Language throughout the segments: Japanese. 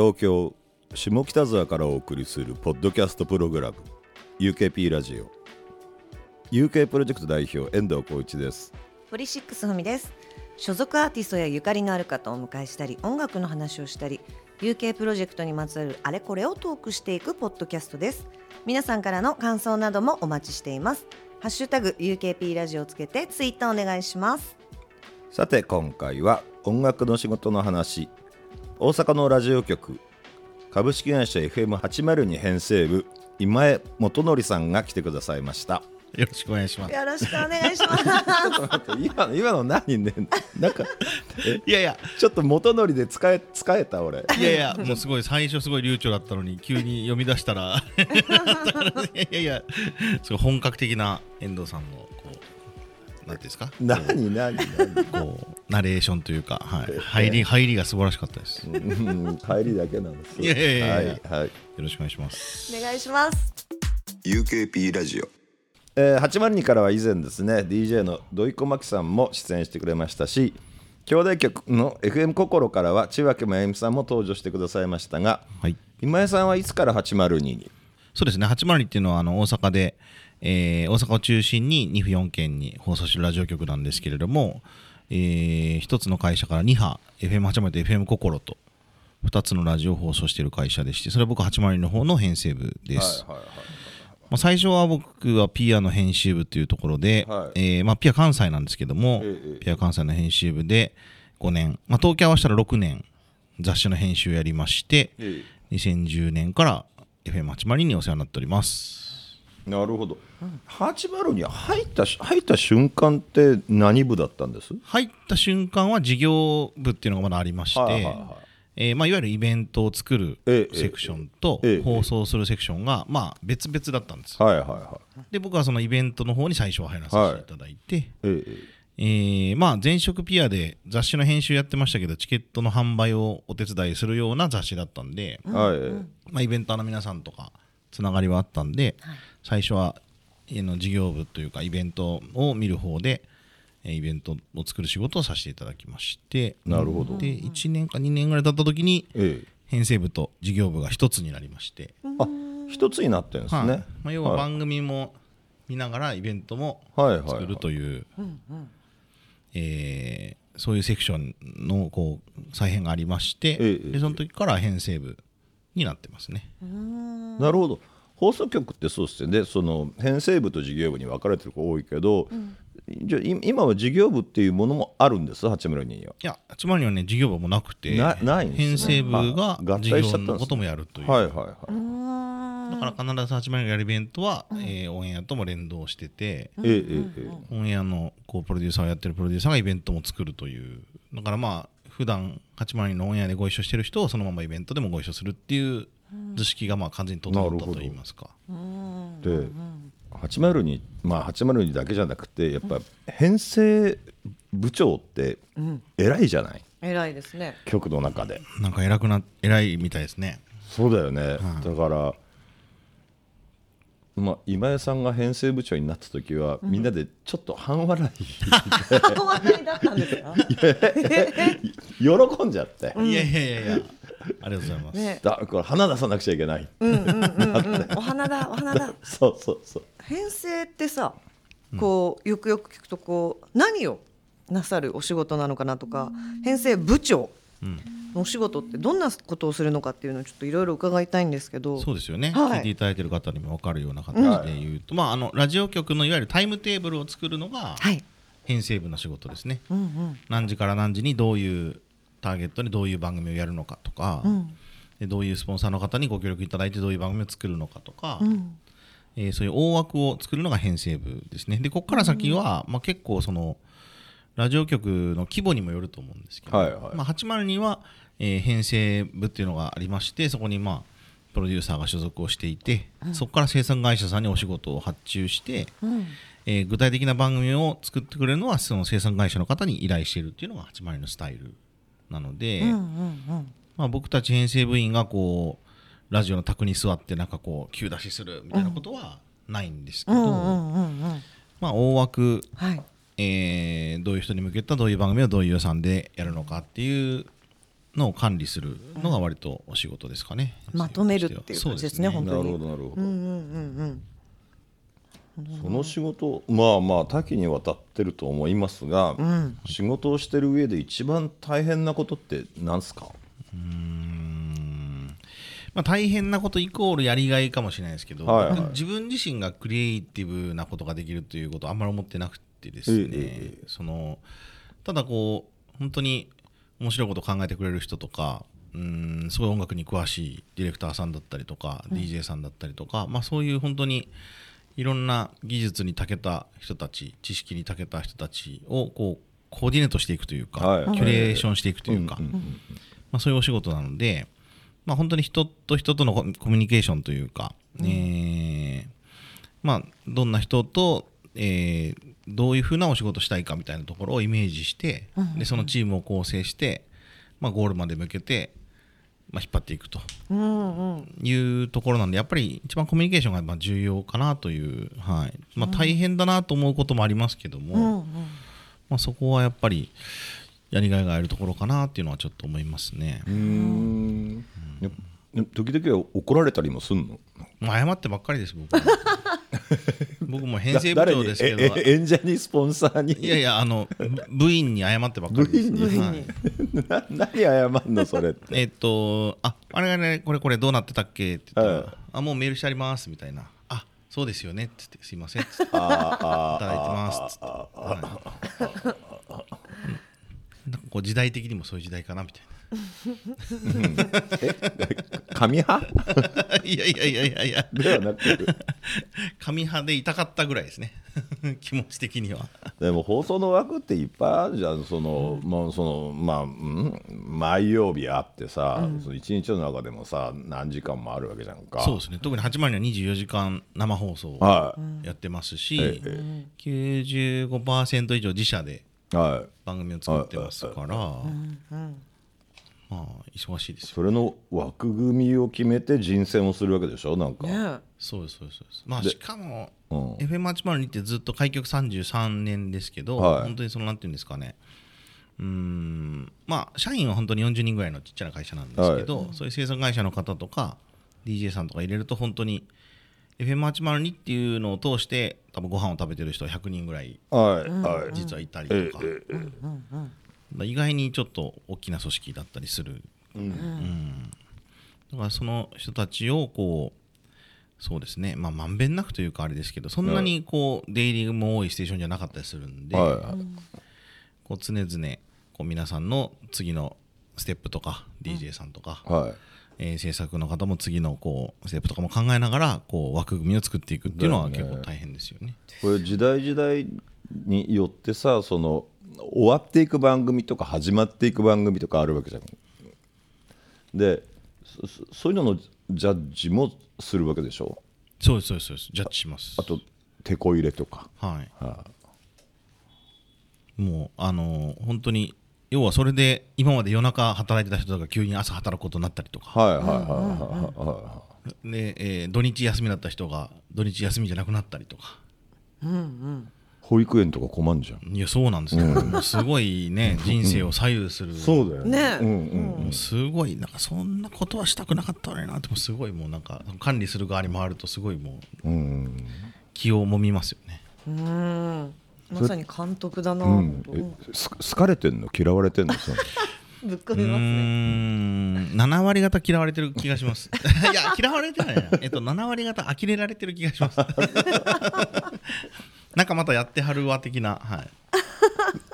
東京下北沢からお送りするポッドキャストプログラム UKP ラジオ。UK プロジェクト代表遠藤浩一です。ポリシックスふみです。所属アーティストやゆかりのある方をお迎えしたり音楽の話をしたり UK プロジェクトにまつわるあれこれをトークしていくポッドキャストです。皆さんからの感想などもお待ちしています。ハッシュタグ UKP ラジオをつけてツイッターお願いします。さて今回は音楽の仕事の話大阪のラジオ局株式会社 FM802 編成部今江元則さんが来てくださいました。よろしくお願いします。よろしくお願いします。ちょっと待って今の今の何ねなんかいやいや、ちょっと元則で使え使えた俺。いやいや、もうすごい最初すごい流暢だったのに急に読み出したら、いやいや、すごい本格的な遠藤さんのなんていうんですか、何何何？こうナレーションというか、はい、入り入りが素晴らしかったです。ようん帰りだけなんです。いやいやいやはいはい。ろしくお願いします。お願いします。UKP ラジオ、えー、802からは以前ですね DJ の土井小牧さんも出演してくれましたし兄弟局の FM 心からは千脇真由美さんも登場してくださいましたがはい。今井さんはいつから802に？そうですね、802っていうのはあの大阪で、えー大阪を中心に2府4県に放送しているラジオ局なんですけれども、えー一つの会社から2波 FM802 と FM 心と2つのラジオを放送している会社でしてそれは僕802の方の編成部です、はいはいまあ、最初は僕はピアの編集部というところで、はい。えーまあ、ピア関西なんですけども、ええピア関西の編集部で5年、まあ、東京合わせたら6年雑誌の編集をやりましてえ2010年から FM802 にお世話になっております。えなるほど。802に入った入った瞬間って何部だったんです？入った瞬間は事業部っていうのがまだありまして、はいはいはい。えーまあ、いわゆるイベントを作るええセクションとええ放送するセクションがまあ別々だったんです。はいはいはい。で僕はそのイベントの方に最初は入らせてい。ただいて、えええーまあ前職ピアで雑誌の編集やってましたけどチケットの販売をお手伝いするような雑誌だったんで、はい。まあ、イベンターの皆さんとかつながりはあったんで、最初は家の事業部というかイベントを見る方でえーイベントを作る仕事をさせていただきましてなるほど。で1年か2年ぐらい経った時にええ。編成部と事業部が一つになりまして、あ一つになってるんですはい。ねまあ、要は番組も見ながらイベントも作るという、えーそういうセクションのこう再編がありまして、ええ。でその時から編成部になってますね。なるほど放送局ってそうですよね。その編成部と事業部に分かれてる子多いけど、じゃあい今は事業部っていうものもあるんです八村には。いや、つまりはね、事業部もなくて、なないね。編成部が事業のこともやるという。はいはいはい、だから必ず八幡がやるイベントは、えーオンエアとも連動してて、えええええオンエアのこうプロデューサーをやってるプロデューサーがイベントも作るという。だからまあ、普段八幡のオンエアでご一緒してる人をそのままイベントでもご一緒するっていう図式がまあ完全に整ったといいますか。えで802まあ802だけじゃなくてやっぱ編成部長って偉いじゃない、偉いですね。局の中で。なんか偉くな、偉いみたいですね。そうだよね、だから、まあ、今江さんが編成部長になった時は、みんなでちょっと半笑い。話題だったんですか？喜んじゃって、いやいやいやいや、ありがとうございます。ね。だこれ花出さなくちゃいけない、お花だお花だ。そうそうそう。編成ってさこうよくよく聞くとこう何をなさるお仕事なのかなとか編成部長のお仕事ってどんなことをするのかっていうのをちょっといろいろ伺いたいんですけど。そうですよね、はい。聞いていただいている方にも分かるような形で言うと、まあ、あのラジオ局のいわゆるタイムテーブルを作るのがはい。編成部の仕事ですね、うんうん。何時から何時にどういうターゲットにどういう番組をやるのかとか、ん。でどういうスポンサーの方にご協力いただいてどういう番組を作るのかとか、うん。えーそういう大枠を作るのが編成部ですね。でここから先は、まあ、結構そのラジオ局の規模にもよると思うんですけど、はいはい。まあ、802は、えー編成部っていうのがありましてそこにまあプロデューサーが所属をしていて、そこから生産会社さんにお仕事を発注して、うん。えー具体的な番組を作ってくれるのはその生産会社の方に依頼しているっていうのが802のスタイルなので、うんうんうん。まあ、僕たち編成部員がこうラジオの卓に座ってなんかこう急出しするみたいなことはないんですけど、うんうんうんうんまあ、大枠、はい。えーどういう人に向けたどういう番組をどういう予算でやるのかっていうのを管理するのが割とお仕事ですかね、まとめるっていう感じですねそう本当に。なるほどなるほど、うんうんうんその仕事まあまあ多岐にわたってると思いますが、仕事をしてる上で一番大変なことって何すか？まあ、大変なことイコールやりがいかもしれないですけど、はいはい。自分自身がクリエイティブなことができるということはあんまり思ってなくてですね、ええそのただこう本当に面白いことを考えてくれる人とかうんすごい音楽に詳しいディレクターさんだったりとか、DJ さんだったりとか、まあ、そういう本当にいろんな技術に長けた人たち知識に長けた人たちをこうコーディネートしていくというか、はい。キュレーションしていくというか、うんうんうんまあ、そういうお仕事なので、まあ、本当に人と人とのココミュニケーションというか、えーまあ、どんな人と、えーどういうふうなお仕事したいかみたいなところをイメージして、でそのチームを構成して、まあ、ゴールまで向けて、まあ、引っ張っていくと。うんうん。いうところなんでやっぱり一番コミュニケーションがまあ重要かなという、はい。まあ、大変だなと思うこともありますけども、うんうん。まあ、そこはやっぱりやりがいがあるところかなっていうのはちょっと思いますね。うーん。や時々は怒られたりもすんの？謝ってばっかりです僕も 僕も編成部長ですけど。演者にスポンサーに？いやいやあの部部員に謝ってばっかりです、部員に。はい。な何謝んのそれって？えっとああれあれこれこれどうなってたっけって言ったら、はい。あもうメールしてありますみたいな。あそうですよねっつってすいませんっつって いただいてますっつって。なんかこう時代的にもそういう時代かなみたいー紙派？ないやいやいやいやいや。ではなく。紙派でいたかったぐらいですね。気持ち的には。でも放送の枠っていっぱいあるじゃん。その、まあそのまあ、うん、毎曜日あってさ、その一日の中でもさ何時間もあるわけじゃんか。そうですね。特に8万には24時間生放送はい、やってますし、ええ。95%以上自社ではい。番組を作ってますから、まあ忙しいですよ。それの枠組みを決めて人選をするわけでしょなんか、ねそうですそうですそうです。まあでしかも、うん。FM802 ってずっと開局33年ですけど、はい。本当にそのなんていうんですかね。うーんまあ社員は本当に40人ぐらいのちっちゃな会社なんですけど、そういう制作会社の方とか DJ さんとか入れると本当に FM802 っていうのを通して多分ご飯を食べてる人は100人ぐらいはいはい、実はいたりとえか、えええ意外にちょっと大きな組織だったりする、うん。だからその人たちをこうそうですね。まあまんべんなくというかあれですけどそんなにこう出入りも多いステーションじゃなかったりするんで、こう常々こう皆さんの次のステップとか DJ さんとか、はい。えー制作の方も次のこうステップとかも考えながらこう枠組みを作っていくっていうのは結構大変ですよね。これ時代時代によってさその終わっていく番組とか始まっていく番組とかあるわけじゃん。でそそそういうののジャッジもするわけでしょ？そうですそうですそうです。ジャッジします。あ。と手こ入れとか。はい。はもうあのー本当に要はそれで今まで夜中働いてた人が急に朝働くことになったりとか。はいはいはいはいはいはで、えー土日休みだった人が土日休みじゃなくなったりとか。い保育園とか困んじゃん。いやそうなんですよ、もうすごいね人生を左右する、そうだよね。うんうんすごいなんかそんなことはしたくなかったのになってもすごいもうなんか管理する側に回るとすごいもううん気をもみますよね。うん。まさに監督だな、うん。好かれてんの？嫌われてんの？その。う ぶっ込うみますね。ーん。7割方嫌われてる気がします。いや嫌われてない。なえっと7割方呆れられてる気がします なんかまたやってはるわ的なは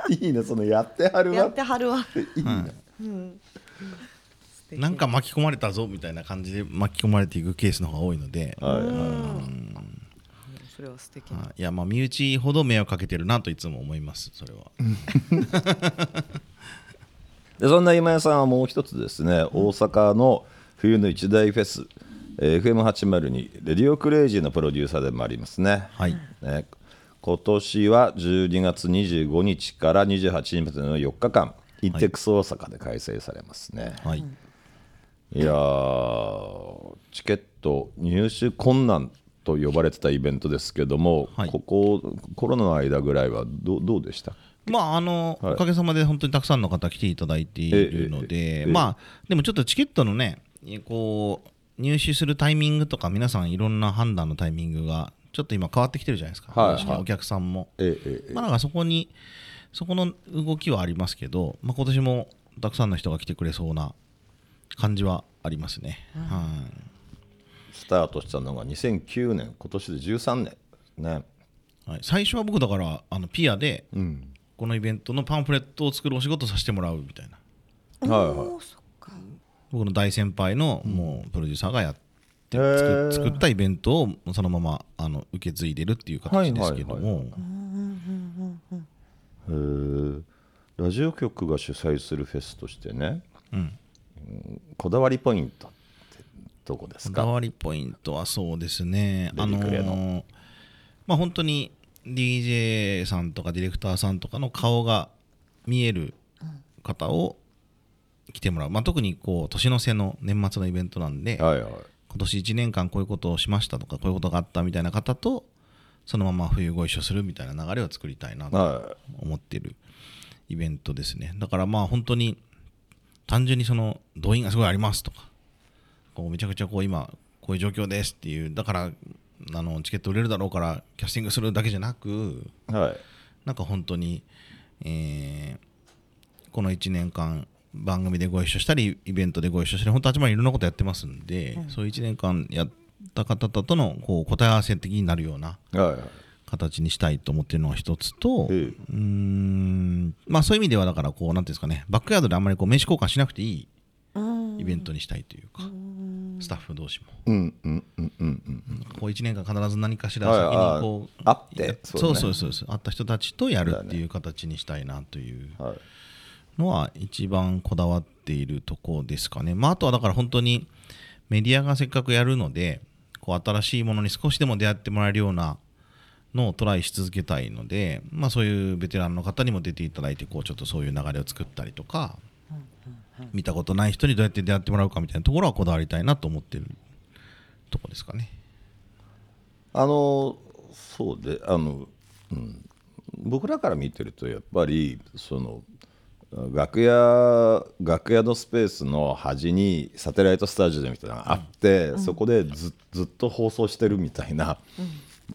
い。いいねそのやってはるわ。やってはるわ。いいね。素敵。なんか巻き込まれたぞみたいな感じで巻き込まれていくケースの方が多いので、はい。はいそれは素敵。なはい。いやまあ身内ほど迷惑かけてるなといつも思いますそれは。でそんな今井さんはもう一つですね、大阪の冬の一大フェス、えー FM802 RADIO CRAZY のプロデューサーでもありますね。はい。ね今年は12月25日から28日までの4日間、インテックス大阪で開催されますね。はい、い、やーチケット入手困難と呼ばれてたイベントですけども、はい。ここコロナの間ぐらいはどうどうでした？まああの、はい。おかげさまで本当にたくさんの方来ていただいているので、え。まあでもちょっとチケットのねこう入手するタイミングとか皆さんいろんな判断のタイミングがちょっと今変わってきてるじゃないですか、はい。お客さんも、ええええまあなんかそこにそこの動きはありますけど、まあ、今年もたくさんの人が来てくれそうな感じはありますね、はい。スタートしたのが2009年今年で13年ね。はい、最初は僕だからあのピアでうん。このイベントのパンフレットを作るお仕事させてもらうみたいな。はいはい。僕の大先輩のもうプロデューサーがやってへー。作作ったイベントをそのままあの受け継いでるっていう形ですけども。ラジオ局が主催するフェスとしてね、うん。うん。こだわりポイントってどこですか？こだわりポイントはそうですね。デあのまあ本当に DJ さんとかディレクターさんとかの顔が見える方を来てもらう、まあ、特にこう年の瀬の年末のイベントなんで、はいはい今年1年間こういうことをしましたとかこういうことがあったみたいな方とそのまま冬ご一緒するみたいな流れを作りたいなとは思ってるイベントですね。だからまあ本当に単純にその動員がすごいありますとかこうめちゃくちゃこう今こういう状況ですっていうだからあのチケット売れるだろうからキャスティングするだけじゃなくいはい。なんか本当に、えーこの1年間番組でご一緒したりイベントでご一緒したり本当あちまりいろんなことやってますんで、そういう1年間やった方とのこう答え合わせ的になるような形にしたいと思ってるのが一つと、ええ。うーんまあそういう意味ではだからこうなんていうんですかねバックヤードであんまりこう名刺交換しなくていいイベントにしたいというか、スタッフ同士も、うんうんうんうんうんこう1年間必ず何かしらはい先にこう、あ会ってやそね。そううそうそうそう会った人たちとやるっていう形にしたいなというはいのは一番こだわっているところですかね。まあ、あとはだから本当にメディアがせっかくやるのでこう新しいものに少しでも出会ってもらえるようなのをトライし続けたいので、まあ、そういうベテランの方にも出ていただいてこうちょっとそういう流れを作ったりとか見たことない人にどうやって出会ってもらうかみたいなところはこだわりたいなと思ってるとこですかね。あのそうであの、うん、僕らから見てるとやっぱりその楽屋楽屋のスペースの端にサテライトスタジオみたいなのがあって、そこでずずっと放送してるみたいな、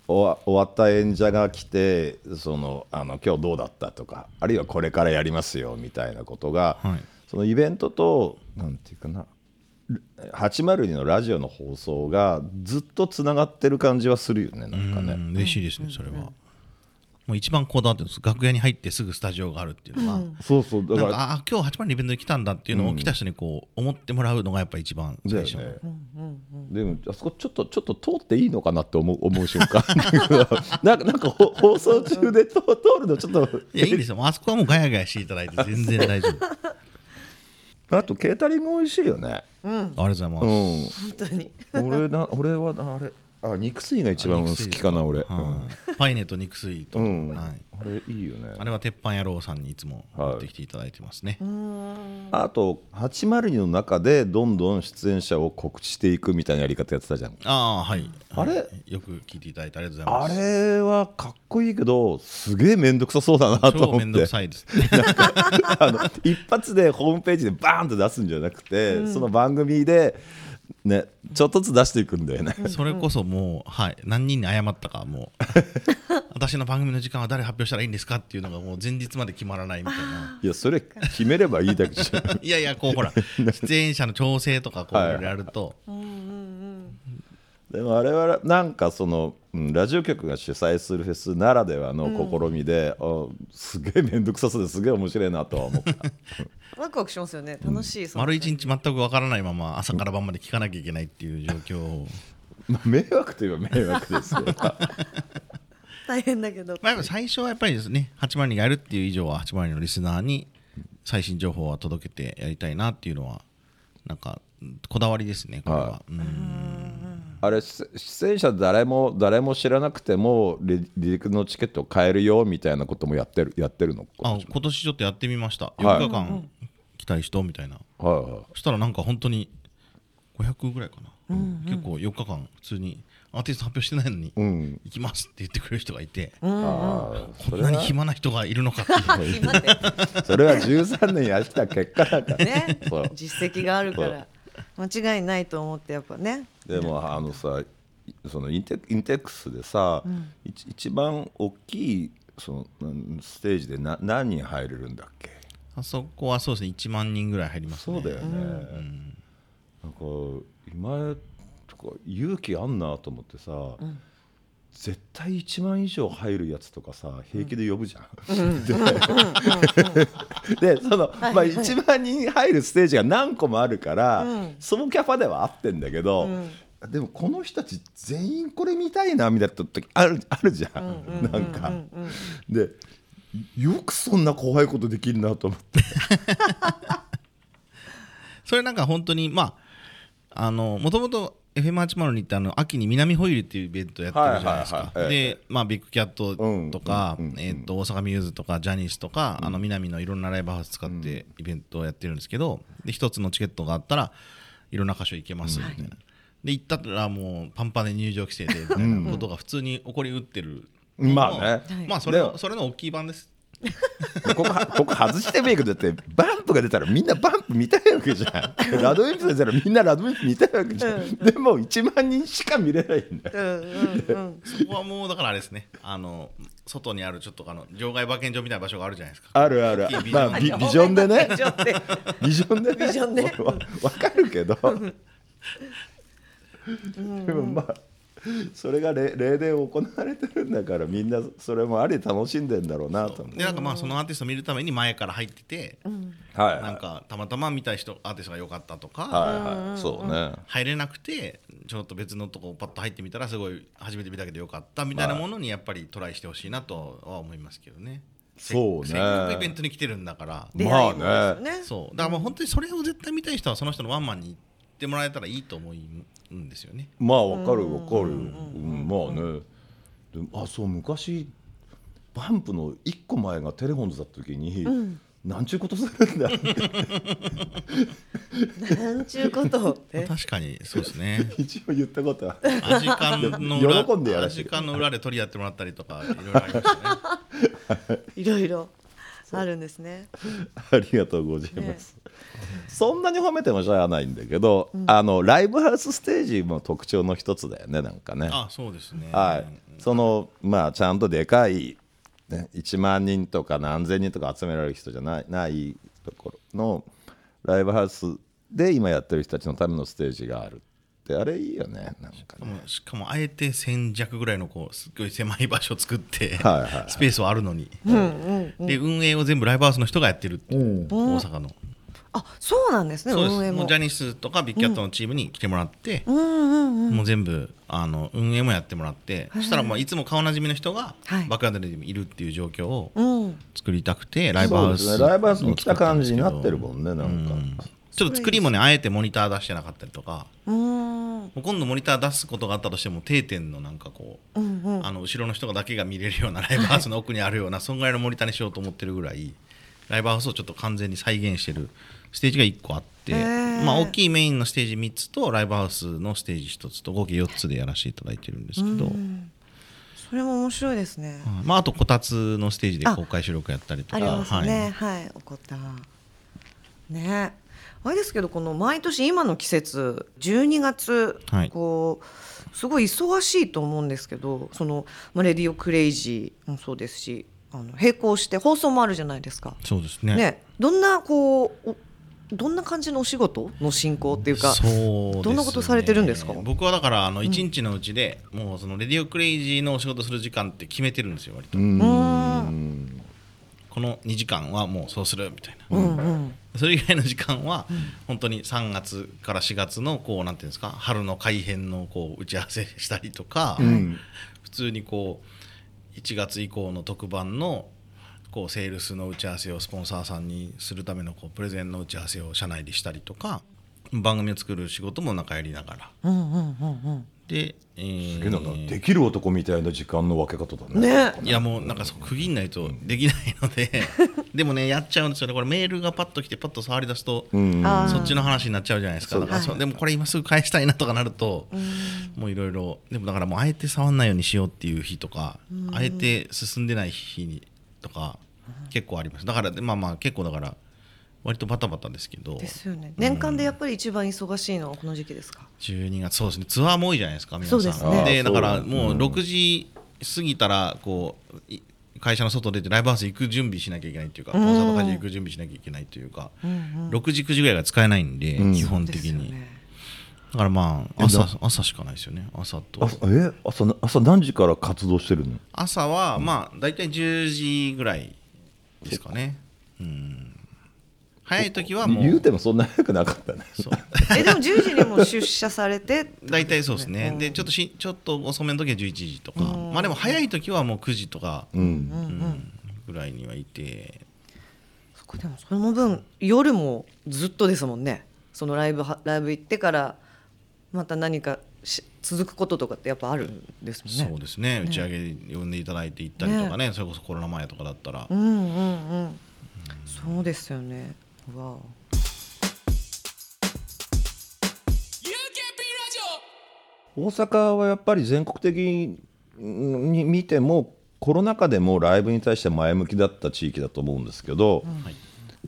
終わ終わった演者が来てそのあの今日どうだったとかあるいはこれからやりますよみたいなことが、はいそのイベントとなんていうかな802のラジオの放送がずっとつながってる感じはするよねなんかね。うん嬉しいですねそれは。もう一番こだわってるんです。楽屋に入ってすぐスタジオがあるっていうのは、そうそう。だからなんかああ今日8番のイベントに来たんだっていうのを来た人にこう思ってもらうのがやっぱ一番最初、ね。でもあそこちょっとちょっと通っていいのかなって思う思う瞬間。なんかなんかほ放送中で通通るのちょっと。いやいいですよ。もうあそこはもうガヤガヤしていただいて全然大丈夫。あ あとケータリング美味しいよね。りがとうございます、うん。本当に。俺な俺はなあれあ肉水が一番好きかな俺、はい。パイネと肉水と、うん。はい、あれいいよね。あれは鉄板野郎さんにいつも持ってきていただいてますね、あと802の中でどんどん出演者を告知していくみたいなやり方やってたじゃん。ああはい。あれ？はいよく聞いていただいてありがとうございあます。れはかっこいいけどすげえ面倒くさそうだなと思って。超めんどくさいです。あの一発でホームページでバーンと出すんじゃなくて、その番組で、ね、ちょっとずつ出していくんだよね。それこそもう、はい、何人に謝ったかもう。私の番組の時間は誰発表したらいいんですかっていうのがもう前日まで決まらないみたいな。いやそれ決めればいいだけじゃん。いやいやこうほら出演者の調整とかこうはいいろいろやると、でもあれはなんかその、うんラジオ局が主催するフェスならではの試みで、あすげえ面倒くさそうですげえ面白いなとは思った。ワクワクしますよね。楽しい、その。丸一日全くわからないまま朝から晩まで聞かなきゃいけないっていう状況を、まあ、迷惑といえば迷惑ですよ。大変だけど。まあ、最初はやっぱりですね8万人がやるっていう以上は8万人のリスナーに最新情報は届けてやりたいなっていうのはなんかこだわりですねこれは、はうんあれ出出演者誰も誰も知らなくても離離陸のチケットを買えるよみたいなこともやってるやってるの？あ今年ちょっとやってみました。はい。4日間来たい人みたいな、はいはい。そしたらなんか本当に500ぐらいかな。結構4日間普通にアーティスト発表してないのに、うん。行きますって言ってくれる人がいて、ああこんなに暇な人がいるのかっていう。それは13年やってきた結果だから。ね。そう。実績があるから。間違いないと思ってやっぱねでもあのさそのインテインテックスでさ、一一番大きいそのうんステージでな何人入れるんだっけ？あそこはそうですね。1万人ぐらい入りますね。そうだよね、なんか今とか勇気あんなと思ってさ、絶対1万以上入るやつとかさ平気で呼ぶじゃん。ででその、まあ、1万人入るステージが何個もあるから、そのキャパでは合ってんだけど、でもこの人たち全員これ見たいなみたいな時あるあるじゃん、なんか。でよくそんな怖いことできるなと思って。それなんか本当にまああのもともと FM802 ってあの秋に南ホイールっていうイベントやってるじゃないですか。でまあビッグキャットとかえーと大阪ミューズとかジャニーズとかあの南のいろんなライブハウス使ってイベントをやってるんですけどで一つのチケットがあったらいろんな箇所行けますみたいな。で行ったらもうパンパンで入場規制でみたいなことが普通に起こりうってるまあね。はいまあそれそれの大きい版です ここはここ外してもいいけどだってバンプが出たらみんなバンプ見たいわけじゃん。ラドウィンプ出たらみんなラドウィンプ見たいわけじゃん、でも1万人しか見れないんだよ。うんうんうん。そこはもうだからあれですね。あの外にあるちょっとあの場外馬券場みたいな場所があるじゃないですか。あるある。ビジョン。まあビビジョンでね。ビジョンで。ビジョンでね。ビジョンで。わわかるけど。でもまあそれが例例で行われてるんだからみんなそれもあり楽しんでんだろうなと。でなんかまあそのアーティストを見るために前から入ってて、はいなんかたまたま見た人アーティストが良かったとか、はいはい。そうね。入れなくてちょっと別のとこパッと入ってみたらすごい初めて見たけど良かったみたいなものにやっぱりトライしてほしいなとは思いますけどね。そうね。せっかくイベントに来てるんだから、出まあね。そうだからもう本当にそれを絶対見たい人はその人のワンマンに行ってもらえたらいいと思うんですよね。まあわかるわかる、うん。まあね。でもあそう昔バンプの一個前がテレフォンズだった時に、なんちゅうことするんだなんちゅうこと 確かにそうですね。一応言ったこと。はアジカンの裏喜んでやアジカンの裏で取り合ってもらったりとかいろいろありましたね。いろいろあるんですね。ありがとうございます、そんなに褒めてもしゃあないんだけど、あのライブハウスステージも特徴の一つだよねなんかね。あそうですね。はい、そのまあちゃんとでかい、ね、1万人とか何千人とか集められる人じゃないないところのライブハウスで今やってる人たちのためのステージがあるってあれいいよねなんかね。しかもあえて1000弱ぐらいのこうすっごい狭い場所を作って、はいはいはい。スペースはあるのに、で運営を全部ライブハウスの人がやってるっていう、大阪の、あそうなんですねそうです。運営も。もうジャニスとかビッグキャットのチームに来てもらって、うん。うんうんもう全部あの運営もやってもらって、そしたらもういつも顔なじみの人がはい。バックヤードでいるっていう状況をうん。作りたくて、ライブハウスね。ライブハウスに来た感じになをってるもんねなんか、ちょっと作りもねあえてモニター出してなかったりとか。今度モニター出すことがあったとしても定点のなんかこう、うんうん。あの後ろの人だけが見れるようなライブハウスの奥にあるような、そんぐらいのモニターにしようと思ってるぐらいライブハウスをちょっと完全に再現してるステージが1個あって、まあ、大きいメインのステージ3つとライブハウスのステージ1つと合計4つでやらせていただいてるんですけど、それも面白いですね。はいまあ、あとこたつのステージで公開収録やったりとか。ありますね。はい。はい、怒った。ね。あれですけどこの毎年今の季節12月、はい。こうすごい忙しいと思うんですけどそのまあ RADIO CRAZY もそうですしあの並行して放送もあるじゃないですか。そうですね。ね。どんなこうおどんな感じのお仕事の進行っていうかね。どんなことされてるんですか？僕はだからあの1日のうちで、もうその RADIO CRAZY のお仕事する時間って決めてるんですよ割と、うーん。この2時間はもうそうするみたいな、うんうん。それ以外の時間は本当に3月から4月のこうなんていうんですか春の改編のこう打ち合わせしたりとか、ん。普通にこう1月以降の特番のこうセールスの打ち合わせをスポンサーさんにするためのこうプレゼンの打ち合わせを社内でしたりとか番組を作る仕事もなんかやりながら。うんうんうんで、えーえなんかできる男みたいな時間の分け方だね。うんね。いやもうなんかそう区切んないとできないので でもねやっちゃうんですよね。これメールがパッと来てパッと触り出すと、うん。あーそっちの話になっちゃうじゃないですか。だからそうはい。でもこれ今すぐ返したいなとかなると、もういろいろでもだからもうあえて触んないようにしようっていう日とか、あえて進んでない日にとか結構あります。だからまあまあ結構だから割とバタバタですけど。ですよね。年間でやっぱり一番忙しいのはこの時期ですか？12月そうですね。ツアーも多いじゃないですか皆さん。そうですね。でだからもう6時過ぎたらこうい会社の外出てライブハウス行く準備しなきゃいけないっていうかコンサート会場行く準備しなきゃいけないというか、6時9時ぐらいが使えないんで、うん。基本的に、ですよねだからまあえ朝な朝しかないですよね。朝と。あえ？朝な朝何時から活動してるの？朝はまあ大体10時ぐらいですかね。うん。早い時はもう。言うてもそんな早くなかったね。そう。えでも10時にも出社されて？大体そうですね、でちょっとしちょっと遅めの時は11時とか、まあでも早い時はもう9時とか。うん。ぐらいにはいて、そこでもその分夜もずっとですもんね。そのライブはライブ行ってからまた何かし続くこととかってやっぱあるんですもんね。そうですね。打ち上げ呼んでいただいて行ったりとかね。それこそコロナ前とかだったら、うんうんうん。そうですよね。わあ大阪はやっぱり全国的に見てもコロナ禍でもライブに対して前向きだった地域だと思うんですけど、はい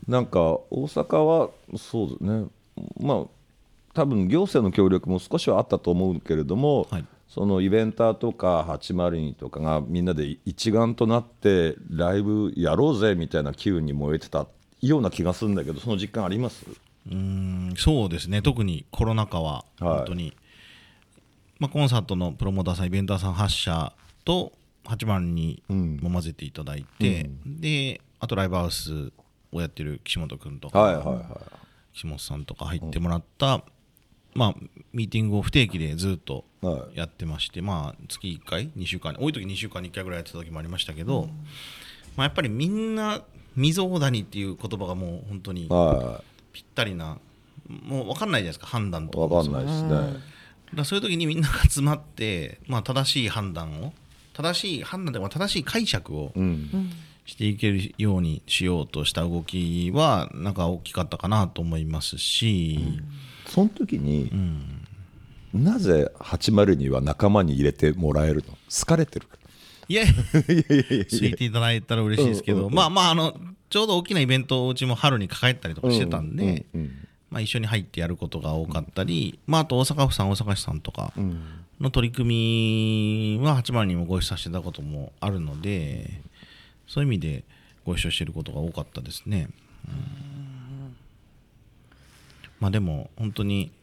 なんか大阪はそうですね。まあ多分行政の協力も少しはあったと思うけれども、はい。そのイベンターとか802とかがみんなで一丸となってライブやろうぜみたいな機運に燃えてたような気がするんだけどその実感あります？うーんそうですね。特にコロナ禍は本当に、まあ、コンサートのプロモーターさんイベンターさん8社と802も混ぜていただいて、であとライブハウスをやってる岸本君とか、はいはいはい。岸本さんとか入ってもらった、まあ、ミーティングを不定期でずっとはい。やってまして、まあ、月1回2週間多い時2週間に1回ぐらいやってた時もありましたけど、まあ、やっぱりみんな未曾有谷っていう言葉がもう本当にはぴったりなもう分かんないじゃないですか判断いとか。もわかんないですね。だそういう時にみんなが集まって、まあ、正しい判断を正しい判断では正しい解釈をうん。していけるようにしようとした動きはなんか大きかったかなと思いますし、その時にうん。なぜ802は仲間に入れてもらえるの？好かれてる。かいやついていただいたら嬉しいですけど、まあまああのちょうど大きなイベントをうちも春に抱えたりとかしてたんで、うんまあ、一緒に入ってやることが多かったり、まあ、あと大阪府さん大阪市さんとかうん。の取り組みは8番にもご一緒させていたこともあるのでそういう意味でご一緒していることが多かったですね。うんまあでも本当に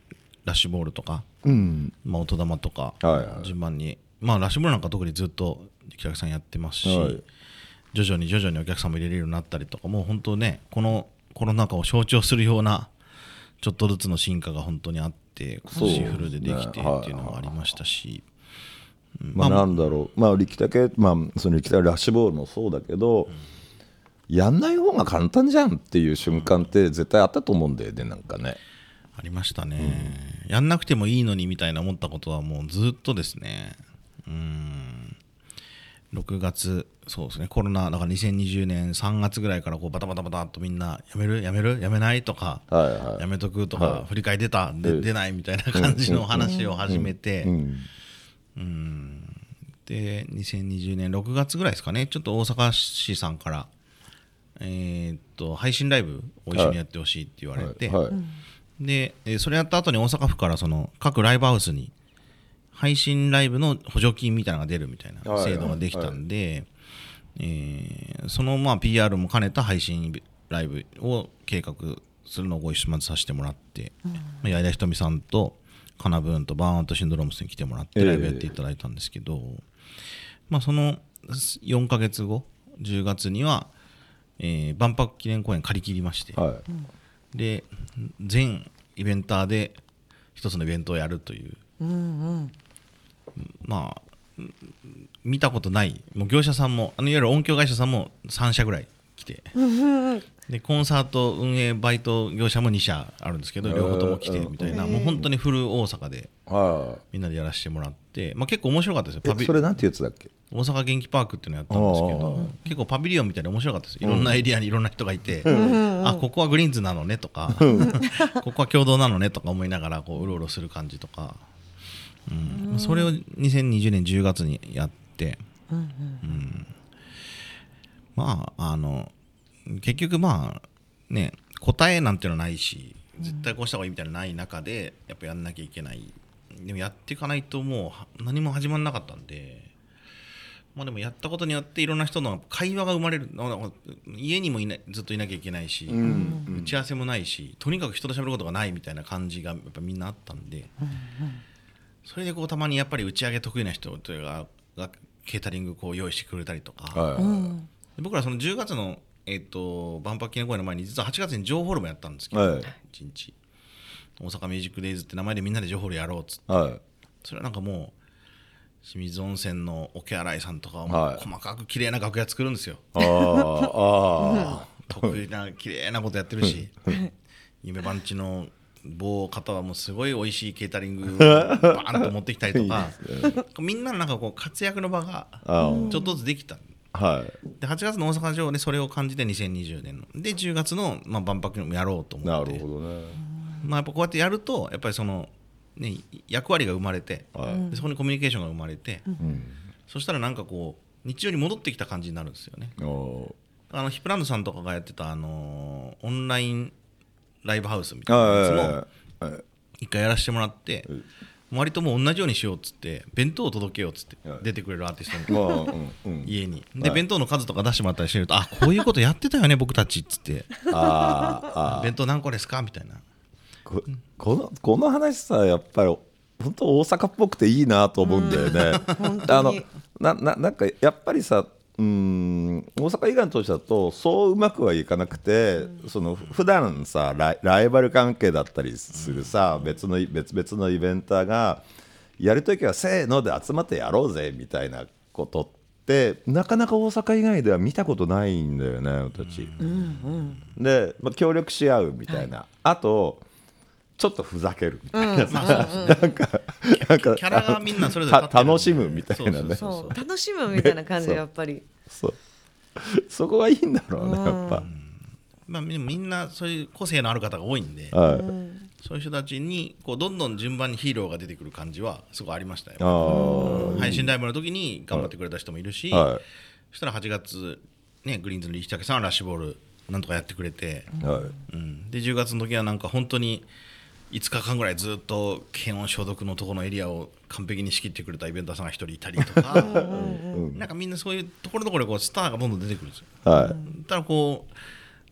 ラッシュボールとか、うん。まあ、音玉とかはいはい。順番に、まあラッシュボールなんか特にずっとお客さんやってますし、はい。徐々に徐々にお客さんも入れれるようになったりとかもう本当ねこのコロナ禍を象徴するようなちょっとずつの進化が本当にあって今年フルでできてっていうのがありましたし、うんまあなんだろう。まあ力武まあその力武ラッシュボールもそうだけど、やんない方が簡単じゃんっていう瞬間って絶対あったと思うんだよねなんかねありましたね、やんなくてもいいのにみたいな思ったことはもうずっとですね。うん。6月そうですね。コロナだから2020年3月ぐらいからこうバタバタバタっとみんなやめる？やめる？やめない？とか、はいはい。やめとくとか、はい。振り替え出た？出ないみたいな感じの話を始めて、うん。うん。で2020年6月ぐらいですかね。ちょっと大阪市さんから、えーっと配信ライブを一緒にやってほしいって言われて、はい。はいでえーそれやった後に大阪府からその各ライブハウスに配信ライブの補助金みたいなのが出るみたいな制度ができたんで、えーそのまあ PR も兼ねた配信ライブを計画するのをご一緒まずさせてもらって、まあ矢田ひとみさんとカナブーンとバーンアウトシンドロームスに来てもらってええ。ライブやっていただいたんですけど、まあその4ヶ月後10月には、えー万博記念公園借り切りまして、はいで全イベンターで一つのイベントをやるという、まあうん。見たことない。もう業者さんもあのいわゆる音響会社さんも3社ぐらい来て でコンサート運営バイト業者も2社あるんですけど両方とも来てみたいな、もう本当にフル大阪でみんなでやらせてもらって、まあ、結構面白かったですよ。パビそれなんてやつだっけ？大阪元気パークっていうのやったんですけど結構パビリオンみたいで面白かったです。いろんなエリアにいろんな人がいて、あここはグリーンズなのねとかここは共同なのねとか思いながらこううろうろする感じとか、うん、それを2020年10月にやって、うん、まああの結局まあね答えなんていうのはないし絶対こうした方がいいみたいなのない中でやっぱやんなきゃいけない。でもやっていかないともう何も始まらなかったんでまあでもやったことによっていろんな人の会話が生まれる。家にもいないずっといなきゃいけないし、うん、打ち合わせもないしとにかく人と喋ることがないみたいな感じがやっぱみんなあったんで、うんうん、それでこうたまにやっぱり打ち上げ得意な人というかがケータリングこう用意してくれたりとか、はい、僕らその10月のえっ、ー、と万博記念公演の前に実は8月に情報ホールもやったんですけど、はい、1日。大阪ミュージックデイズって名前でみんなで情報ホールやろうっつって、はい、それはなんかもう清水温泉の桶洗いさんとかも細かく綺麗な楽屋作るんですよ。ああ 得意な綺麗なことやってるし夢番地の某方はもうすごい美味しいケータリング バーンと持ってきたりとか。みんなのなんかこう活躍の場がちょっとずつできたはい、で8月の大阪城でそれを感じて2020年の。で10月の、まあ、万博もやろうと思って。なるほどね、まあ、やっぱこうやってやるとやっぱりその、ね、役割が生まれて、はい、そこにコミュニケーションが生まれて、うん、そしたらなんかこう日常に戻ってきた感じになるんですよね。あのヒップランドさんとかがやってた、あのー、オンラインライブハウスみたいなやつも一回やらせてもらって、割ともう同じようにしようっつって弁当を届けようっつって出てくれるアーティストの家に。で弁当の数とか出してもらったりしてるとあこういうことやってたよね僕たちっつって。あ弁当何個ですかみたいな。このこの話さやっぱり本当大阪っぽくていいなと思うんだよね。あのなななんかやっぱりさうん。大阪以外の都市だとそううまくはいかなくて、うん、その普段さライライバル関係だったりするさ、うん、別の別々のイベンターがやるときはせーので集まってやろうぜみたいなことってなかなか大阪以外では見たことないんだよね私。うんうん、で、まあ、協力し合うみたいな、はい、あとちょっとふざけるみたいな、うん、なんかなんかキャラがみんなそれぞれ楽しむみたいなね。楽しむみたいな感じでやっぱり。そう。そこがいいんだろうねやっぱ、まあ、みんなそういう個性のある方が多いんで、はい、そういう人たちにこうどんどん順番にヒーローが出てくる感じはすごいありましたよ。配信ライブの時に頑張ってくれた人もいるし、はい、そしたら8月、ね、グリーンズのリヒタケさんはラッシュボールなんとかやってくれて、はい。うん、で10月の時はなんか本当に5日間ぐらいずっと検温消毒のところのエリアを完璧に仕切ってくれたイベンターさんが1人いたりとか。なんかみんなそういうところどころでこうスターがどんどん出てくるんですよ。はい、ただこう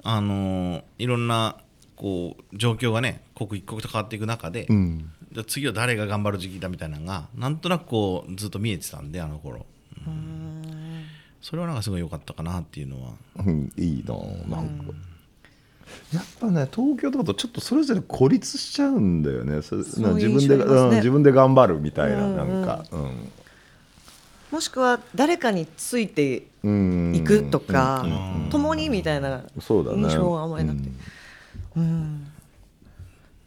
あのー、いろんなこう状況がね刻一刻と変わっていく中で、うん、じゃ次は誰が頑張る時期だみたいなのがなんとなくこうずっと見えてたんであの頃、うん、それはなんかすごい良かったかなっていうのは、うん、いいななんか、やっぱね東京とかとちょっとそれぞれ孤立しちゃうんだよね。自分で、うん、自分で頑張るみたいな、うんうん、なんか、うん、もしくは誰かについていくとか、共にみたいな印象があまりなくて、うん、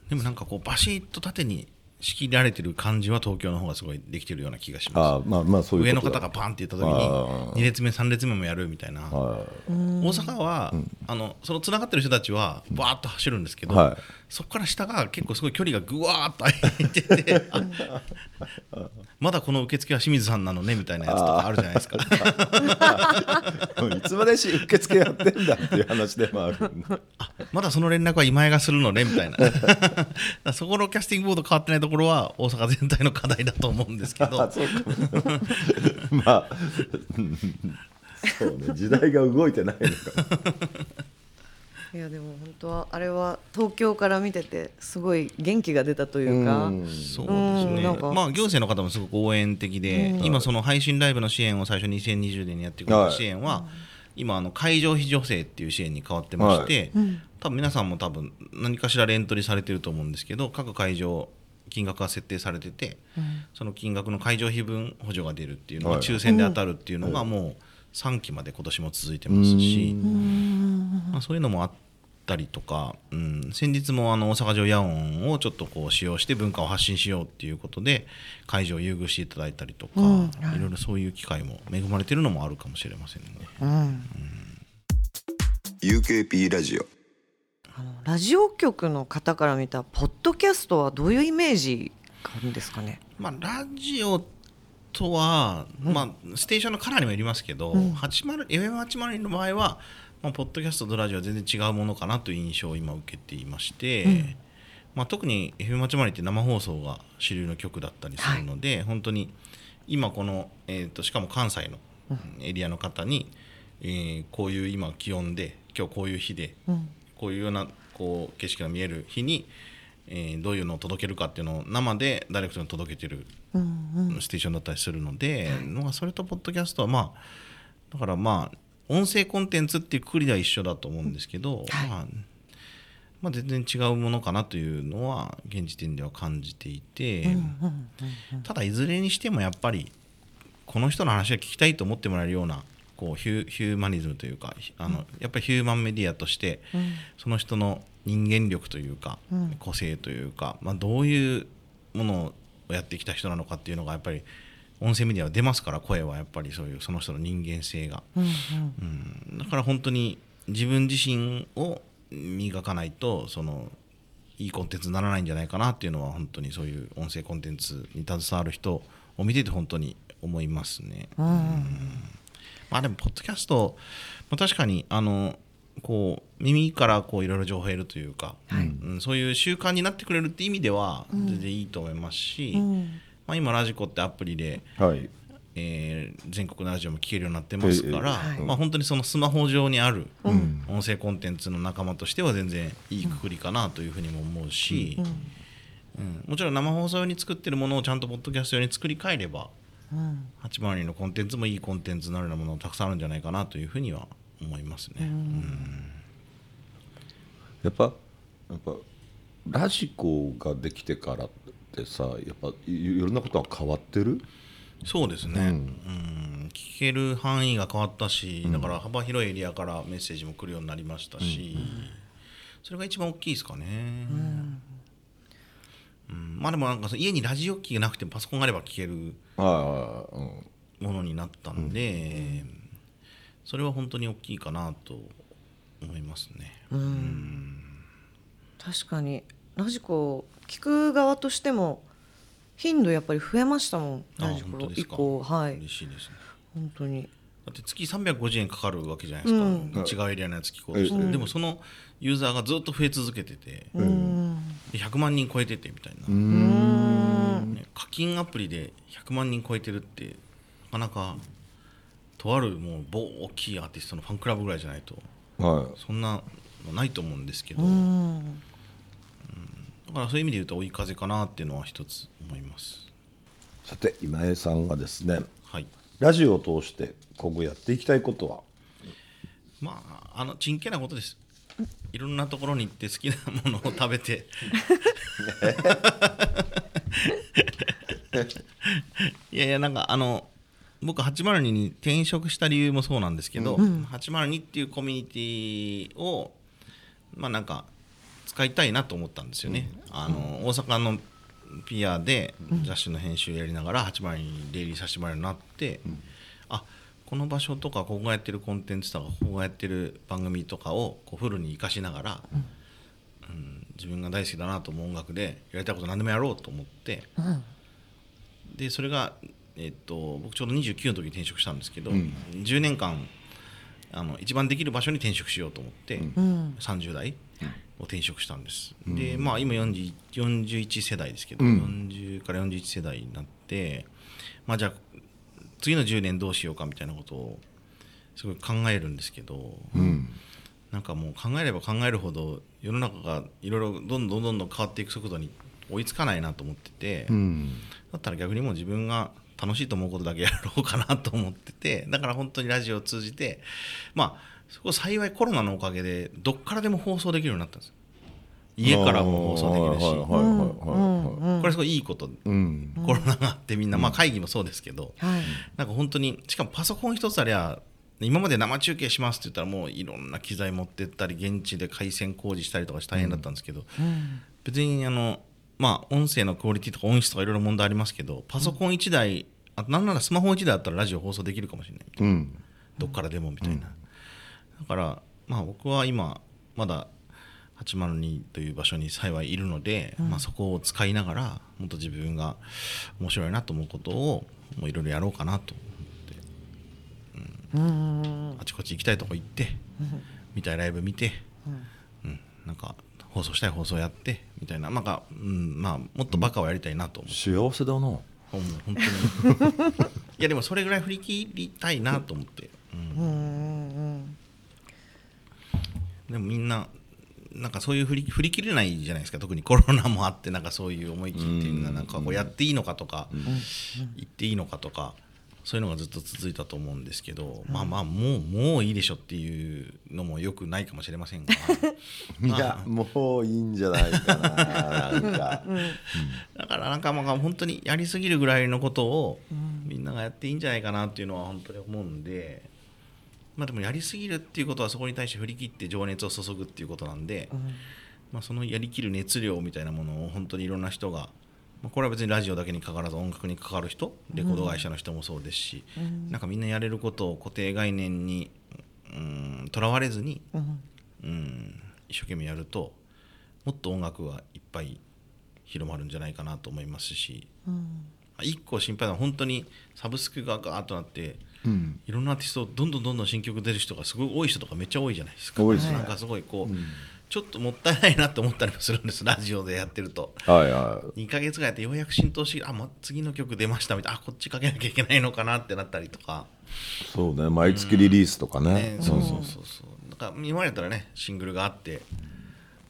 でもなんかこうバシッと縦に仕切られてる感じは東京の方がすごいできてるような気がします。まあまあそういう上の方がパンって言った時に2列目3列目もやるみたいな。大阪は、あのそのつながってる人たちはバーッと走るんですけど、はい、そこから下が結構すごい距離がぐわーっと空いててまだこの受付は清水さんなのねみたいなやつとかあるじゃないですか。いつまでし受付やってんだっていう話でもある。あまだその連絡は今井がするのねみたいな。そこのキャスティングボード変わってないところは大阪全体の課題だと思うんですけど。まあそうね。時代が動いてないのか いやでも本当はあれは東京から見ててすごい元気が出たというか、うそうですね、まあ行政の方もすごく応援的で、今その配信ライブの支援を最初2020年にやってくれた支援は、今あの会場費助成っていう支援に変わってまして、多分皆さんも多分何かしらレントリーされてると思うんですけど各会場金額が設定されてて、その金額の会場費分補助が出るっていうのが抽選で当たるっていうのがもう3期まで今年も続いてますし、まあ、そういうのもあったりとか、うん、先日もあの大阪城野音をちょっとこう使用して文化を発信しようっていうことで会場を優遇していただいたりとか、うん。はい。いろいろそういう機会も恵まれてるのもあるかもしれませんね。うん、UKP ラジオあのラジオ局の方から見たポッドキャストはどういうイメージがあるんですかね？まあ、ラジオとは、まあ、ステーションのカラーにもよりますけど、80 FM802 の場合は、まあ、ポッドキャストとラジオは全然違うものかなという印象を今受けていまして、まあ、特に FM802 って生放送が主流の曲だったりするので、本当に今この、えー、としかも関西のエリアの方に、えーこういう今気温で今日こういう日で、うんこういうようなこう景色が見える日に、えーどういうのを届けるかっていうのを生でダイレクトに届けてるステーションだったりするので、まあ、それとポッドキャストはまあだからまあ音声コンテンツっていうくくりでは一緒だと思うんですけど、はい。まあまあ、全然違うものかなというのは現時点では感じていて、ただいずれにしてもやっぱりこの人の話を聞きたいと思ってもらえるようなこうヒューマニズムというかあの、やっぱりヒューマンメディアとして、その人の人間力というか、うん。個性というか、まあ、どういうものをやってきた人なのかっていうのがやっぱり音声メディアは出ますから声はやっぱりそういうその人の人間性が、うん。うん、だから本当に自分自身を磨かないとそのいいコンテンツにならないんじゃないかなっていうのは本当にそういう音声コンテンツに携わる人を見てて本当に思いますね。うん。うんまあでもポッドキャスト、まあ、確かにあのこう耳からこういろいろ情報を得るというか、うんそういう習慣になってくれるって意味では全然いいと思いますし、うん。まあ、今ラジコってアプリで、はい。えー全国のラジオも聞けるようになってますから、まあ、本当にそのスマホ上にあるうん。音声コンテンツの仲間としては全然いいくくりかなというふうにも思うし、うん。もちろん生放送用に作ってるものをちゃんとポッドキャスト用に作り変えればうん802のコンテンツもいいコンテンツになるようなものたくさんあるんじゃないかなというふうには思いますね。やっぱやっぱラジコができてからってさやっぱいいろんなことは変わってる？そうですね、うん。聞ける範囲が変わったし、だから幅広いエリアからメッセージも来るようになりましたし、それが一番大きいですかね。うんまあでもなんかその家にラジオ機がなくてもパソコンがあれば聞けるものになったんで、それは本当に大きいかなと思いますね。確かにラジコ聞く側としても頻度やっぱり増えましたもん。あラジコ以本当ですか。降はい。嬉しいです。ね。本当に。だって月350円かかるわけじゃないですか、うん。違うエリアのやつ聞こうとして、でもそのユーザーがずっと増え続けてて、うん。で100万人超えててみたいな、うん。ね課金アプリで100万人超えてるってなかなかとあるもう某大きいアーティストのファンクラブぐらいじゃないとはそんなのないと思うんですけど、うん。だからそういう意味で言うと追い風かなっていうのは一つ思います。いさて今江さんがですねはい。ラジオを通して今後やっていきたいことは？まああのちんけなことですいろんなところに行って好きなものを食べて。いやいやなんかあの僕802に転職した理由もそうなんですけど、802っていうコミュニティをまあなんか使いたいなと思ったんですよね、あの大阪の PR で雑誌の編集やりながら802に出入りさせてもらえるようになって、あこの場所とかここがやってるコンテンツとかここがやってる番組とかをこうフルに生かしながら、うん。自分が大好きだなと思う音楽でやりたいこと何でもやろうと思って、でそれが、えっと僕ちょうど29の時に転職したんですけど、10年間あの一番できる場所に転職しようと思って、うん。30代を転職したんです、でまあ今40 41世代ですけど、40から41世代になってまあじゃあ次の10年どうしようかみたいなことをすごい考えるんですけど、なんかもう考えれば考えるほど世の中がいろいろどんどんどんどん変わっていく速度に追いつかないなと思ってて、だったら逆にもう自分が楽しいと思うことだけやろうかなと思っててだから本当にラジオを通じてまあそこ幸いコロナのおかげでどっからでも放送できるようになったんです家からも放送できるしこれすごいいいこと、うん。コロナがあってみんな、まあ会議もそうですけど、はい。なんか本当にしかもパソコン一つありゃ今まで生中継しますって言ったらもういろんな機材持ってったり現地で回線工事したりとかして大変だったんですけど、別にあのまあ音声のクオリティとか音質とかいろいろ問題ありますけどパソコン1台、あなんならスマホ1台あったらラジオ放送できるかもしれない。うん。どっからでもみたいな、だからまあ僕は今まだ802という場所に幸いいるので、まあ、そこを使いながらもっと自分が面白いなと思うことをもういろいろやろうかなと思って、うん。あちこち行きたいとこ行って、見たいライブ見て、うん。なんか放送したい放送やってみたいな。なんか、うん。まあ、もっとバカをやりたいなと思って。幸せだな本当に。いやでもそれぐらい振り切りたいなと思って、うん。でもみんななんかそういう振り振り切れないじゃないですか。特にコロナもあってなんかそういう思い切っていうのはなんかこうやっていいのかとか、言っていいのかとかそういうのがずっと続いたと思うんですけど、まあまあもうもういいでしょっていうのもよくないかもしれませんが。いやもういいんじゃないかななんか。だからなんかまあ本当にやりすぎるぐらいのことをみんながやっていいんじゃないかなっていうのは本当に思うんで、まあでもやりすぎるっていうことはそこに対して振り切って情熱を注ぐっていうことなんで、まあそのやりきる熱量みたいなものを本当にいろんな人が、まあ、これは別にラジオだけにかからず音楽にかかる人レコード会社の人もそうですし、なんかみんなやれることを固定概念にとらわれずに、うん、一生懸命やるともっと音楽はいっぱい広まるんじゃないかなと思いますし、一個心配なのは本当にサブスクがガーッとなって、いろんなアーティストどんどんどんどん新曲出る人がすごい多い人とかめっちゃ多いじゃないですか。多いですね。なんかすごいこう、ちょっともったいないなと思ったりもするんです。ラジオでやってると。はいはい。2ヶ月ぐらいやってようやく浸透してあ、ま、次の曲出ましたみたいなあこっちかけなきゃいけないのかなってなったりとか、そうね毎月リリースとかね。ね、そうそうそうそう。だから今やったらねシングルがあって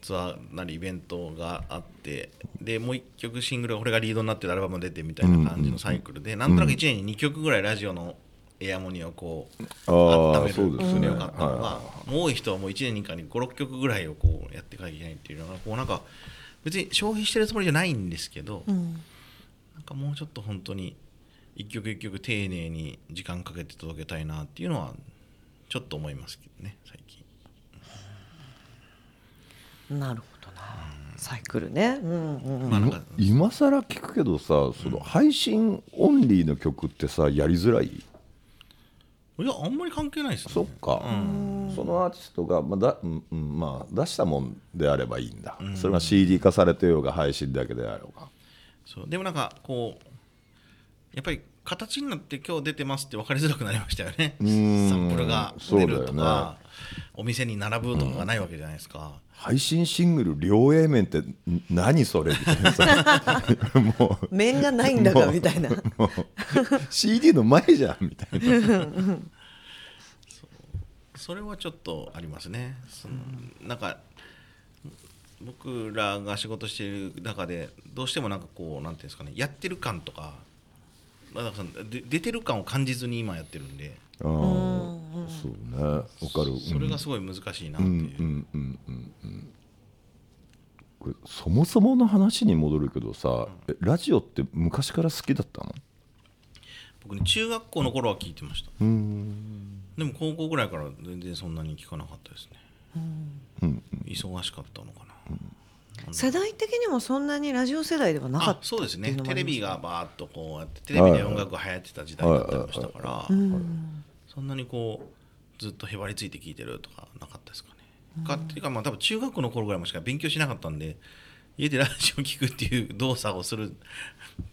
ツアーなりイベントがあってでもう1曲シングルがこれがリードになってるアルバムが出てみたいな感じのサイクルで、なんとなく1年に2曲ぐらいラジオのエアモニーをこう温めるそうですね。よかったのが、もう多い人はもう1年に1回に56曲ぐらいをこうやっていかなきゃいけないっていうのがこうなんか別に消費してるつもりじゃないんですけど、なんかもうちょっと本当に一曲一曲丁寧に時間かけて届けたいなっていうのはちょっと思いますけどね最近。なるほどな。サイクルね。うんうんまあ今更聞くけどさその配信オンリーの曲ってさやりづらい？いやあんまり関係ないですね。そっか、そのアーティストが、まあだうんうんまあ、出したもんであればいいんだ、それが CD 化されてようが配信だけであろうが。そう。でもなんかこうやっぱり形になって今日出てますって分かりづらくなりましたよね。ん。サンプルが出るとそうだよか、お店に並ぶとかがないわけじゃないですか、配信シングル両 A 面ってん何それみたいなさもう面がないんだかみたいな CD の前じゃんみたいなそれはちょっとありますね。そのなんか僕らが仕事している中でどうしてもなんかこうなんていうんですかねやってる感とか出てる感を感じずに今やってるんであーそうね。わかる。それがすごい難しいなっていう。うんうんうんうん。うんこれそもそもの話に戻るけどさ、えラジオって昔から好きだったの？僕ね中学校の頃は聞いてました。うーん。でも高校ぐらいから全然そんなに聞かなかったですね。うん忙しかったのかな。世代的にもそんなにラジオ世代ではなかあったそうですね。テレビがバーッとこうやってテレビで音楽が流行ってた時代だったりもしたからそんなにこうずっとへばりついて聞いてるとかなかったですかね。かっていうかまあ多分中学の頃ぐらいまでしか勉強しなかったんで家でラジオ聞くっていう動作をする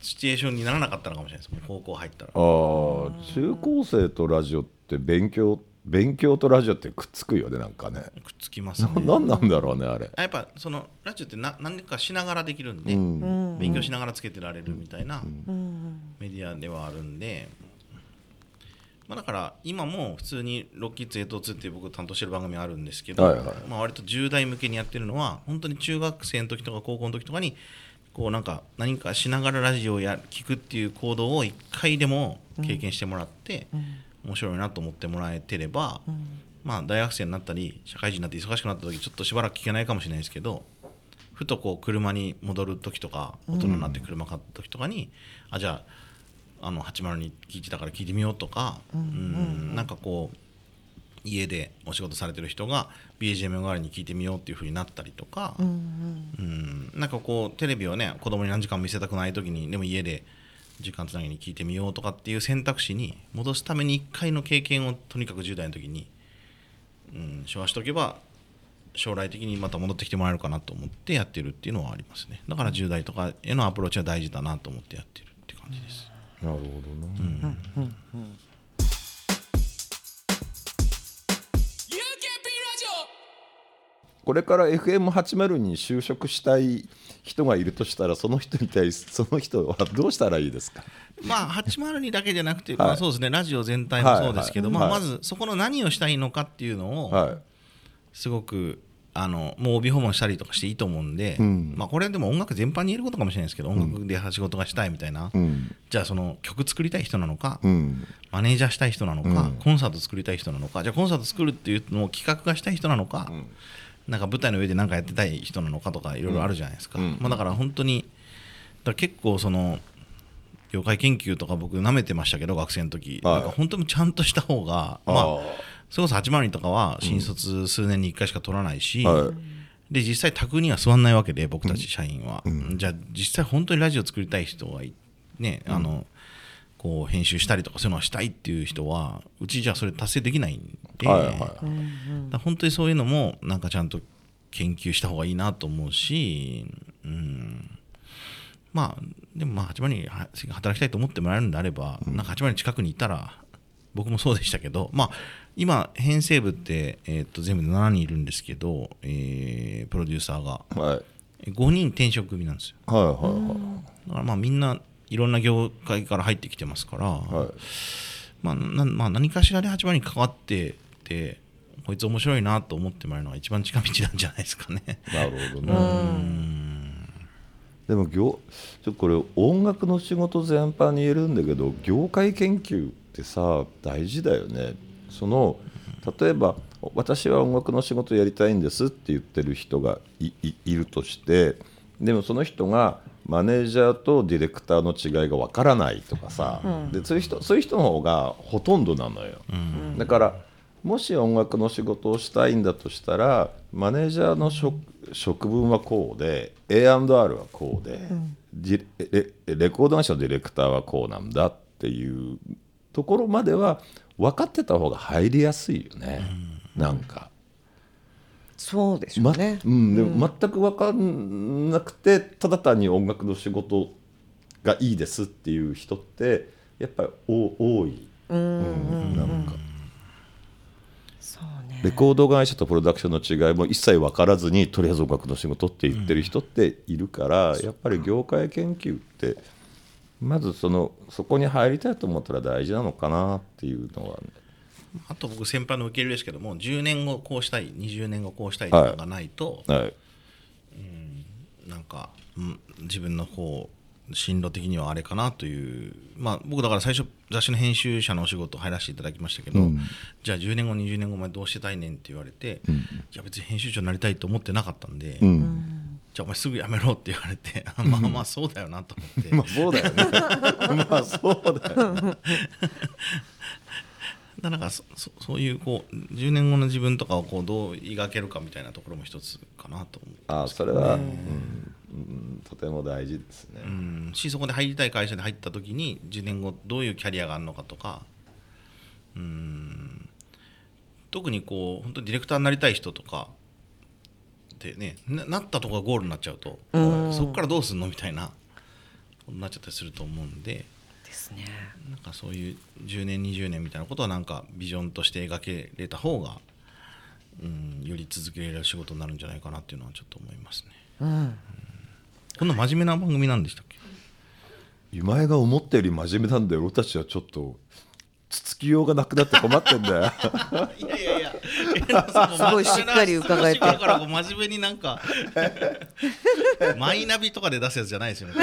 シチュエーションにならなかったのかもしれないですもう高校入ったら。あー中高生とラジオって勉強勉強とラジオってくっつくよねなんかね。くっつきますね。何なんだろうねあれ。あやっぱそのラジオってな何かしながらできるんで、うん。勉強しながらつけてられるみたいなメディアではあるんで、まあ、だから今も普通に「ロッキーズ802」っていう僕担当してる番組あるんですけど、はいはいまあ、割と10代向けにやってるのは本当に中学生の時とか高校の時とかにこうなんか何かしながらラジオをや聞くっていう行動を1回でも経験してもらって、面白いなと思ってもらえてれば、まあ、大学生になったり社会人になって忙しくなった時ちょっとしばらく聞けないかもしれないですけどふとこう車に戻る時とか大人になって車買った時とかに、あじゃああの80に聞いてたから聞いてみようとか、うんなんかこう家でお仕事されてる人が BGM 代わりに聞いてみようっていう風になったりとか、うん、なんかこうテレビをね子供に何時間見せたくない時にでも家で時間つなぎに聞いてみようとかっていう選択肢に戻すために1回の経験をとにかく10代の時に、うん、消化しておけば将来的にまた戻ってきてもらえるかなと思ってやってるっていうのはありますねだから10代とかへのアプローチは大事だなと思ってやってるって感じです。なるほどな、うん。うん。うん。これから FM80 に就職したい人がいるとしたらその人に対してその人はどうしたらいいですかまあ802だけじゃなくて、はい、まあ、そうですねラジオ全体もそうですけど、はいはい、まあ、まずそこの何をしたいのかっていうのをすごくあのもう帯訪問したりとかしていいと思うんで、うん、まあ、これでも音楽全般に言えることかもしれないですけど、音楽で仕事がしたいみたいな、うん、じゃあその曲作りたい人なのか、うん、マネージャーしたい人なのか、コンサート作りたい人なのかじゃあコンサート作るっていうのを企画がしたい人なのか、なんか舞台の上で何かやってたい人なのかとかいろいろあるじゃないですか、うん、まあ、だから本当にだ結構その業界研究とか僕なめてましたけど学生の時、はい、なんか本当にちゃんとした方がまあそれこそ8万人とかは新卒数年に1回しか取らないし、うん、で実際宅には座んないわけで僕たち社員は、うん、じゃあ実際本当にラジオ作りたい人はねあの、こう編集したりとかそういうのをしたいっていう人はうちじゃそれ達成できないんで、はいはい、本当にそういうのもなんかちゃんと研究した方がいいなと思うし、うん、まあでもまあ八幡に働きたいと思ってもらえるんであれば、うん、なんか八幡近くにいたら僕もそうでしたけどまあ今編成部って、えー、と全部で7人いるんですけど、えー、プロデューサーが、はい、5人転職組なんですよ。はいはいはい、だからまあみんないろんな業界から入ってきてますから、はい、まあなまあ、何かしらで8番に関わっててこいつ面白いなと思ってもらえるのが一番近道なんじゃないですかね。なるほどね。でも業ちょこれ音楽の仕事全般に言えるんだけど業界研究ってさ大事だよね。その例えば私は音楽の仕事やりたいんですって言ってる人がいるとしてでもその人がマネージャーとディレクターの違いがわからないとかさ、うん、でそういう人そういう人の方がほとんどなのよ、うん、だからもし音楽の仕事をしたいんだとしたらマネージャーの職分はこうで A&R はこうで、うん、レレコード会社のディレクターはこうなんだっていうところまでは分かってた方が入りやすいよね、うん、なんか。そうでしょうね、ま、うん、でも全く分かんなくてただ単に音楽の仕事がいいですっていう人ってやっぱり多い、うん、なんか。ね、レコード会社とプロダクションの違いも一切分からずにとりあえず音楽の仕事って言ってる人っているから、やっぱり業界研究ってまずそのそこに入りたいと思ったら大事なのかなっていうのは、ね、あと僕先輩の受け入れですけども10年後こうしたい20年後こうしたいとかがないと、はい。はい、うんなんか、うん、自分のこう進路的にはあれかなというまあ僕だから最初雑誌の編集者のお仕事入らせていただきましたけど、うん、じゃあ10年後20年後までどうしてたいねんって言われて、うん、いや別に編集長になりたいと思ってなかったんで、うん、じゃあお前すぐ辞めろって言われて まあまあそうだよなと思って。まあそうだよね。まあそうだよね。だからそそういうこう10年後の自分とかをこうどう描けるかみたいなところも一つかなと思う、あそれは、うん、とても大事ですね、うん、しそこで入りたい会社で入った時に10年後どういうキャリアがあるのかとか。うん特にこう本当ディレクターになりたい人とかでねなったとこがゴールになっちゃうと、そこからどうすんのみたいななっちゃったりすると思うんで。ですね。なんかそういう10年20年みたいなことはなんかビジョンとして描けれた方が、うん、より続けられる仕事になるんじゃないかなっていうのはちょっと思いますね、うん、うん、こんな真面目な番組なんでしたっけ？今井が思ったより真面目なんで俺たちはちょっとつつきようがなくなって困ってんだよ。いやいやいやすごいしっかり伺えてだから真面目になんかマイナビとかで出すやつじゃないですよね。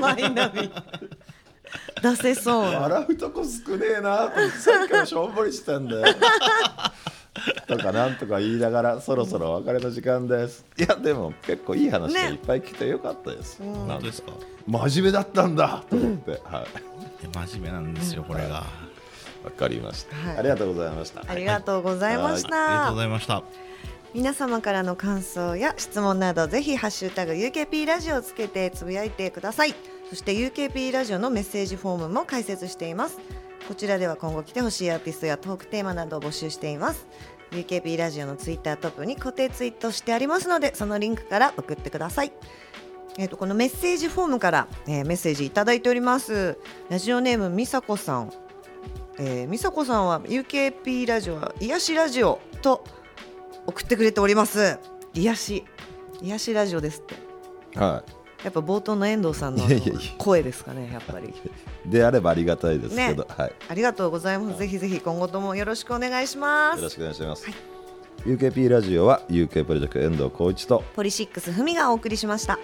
マイナビ。出せそう笑うとこ少ねえなとさっきからしょんぼりしてんだよ。とかなんとか言いながらそろそろお別れの時間です。いやでも結構いい話がいっぱい来てよかったです、ね、本当ですか？真面目だったんだと思って、はい。真面目なんですよこれが、わかりました、はい。ありがとうございました。ありがとうございました、ありがとうございました。皆様からの感想や質問などぜひハッシュタグ UKP ラジオをつけてつぶやいてください。そして UKP ラジオのメッセージフォームも開設しています。こちらでは今後来てほしいアーティストやトークテーマなどを募集しています。UKP ラジオのツイッタートップに固定ツイートしてありますのでそのリンクから送ってください。えー、とこのメッセージフォームから、えーメッセージいただいております。ラジオネームみさこさんえー、みさこさんは UKP ラジオは癒しラジオと送ってくれております。癒し。癒しラジオですって。はやっぱ冒頭の遠藤さんの声ですかねやっぱり。い であればありがたいですけど、はい。ありがとうございます。ぜひぜひ今後ともよろしくお願いします。よろしくお願いします、UKP ラジオは UK プロジェクト遠藤浩一とポリシックスふみがお送りしました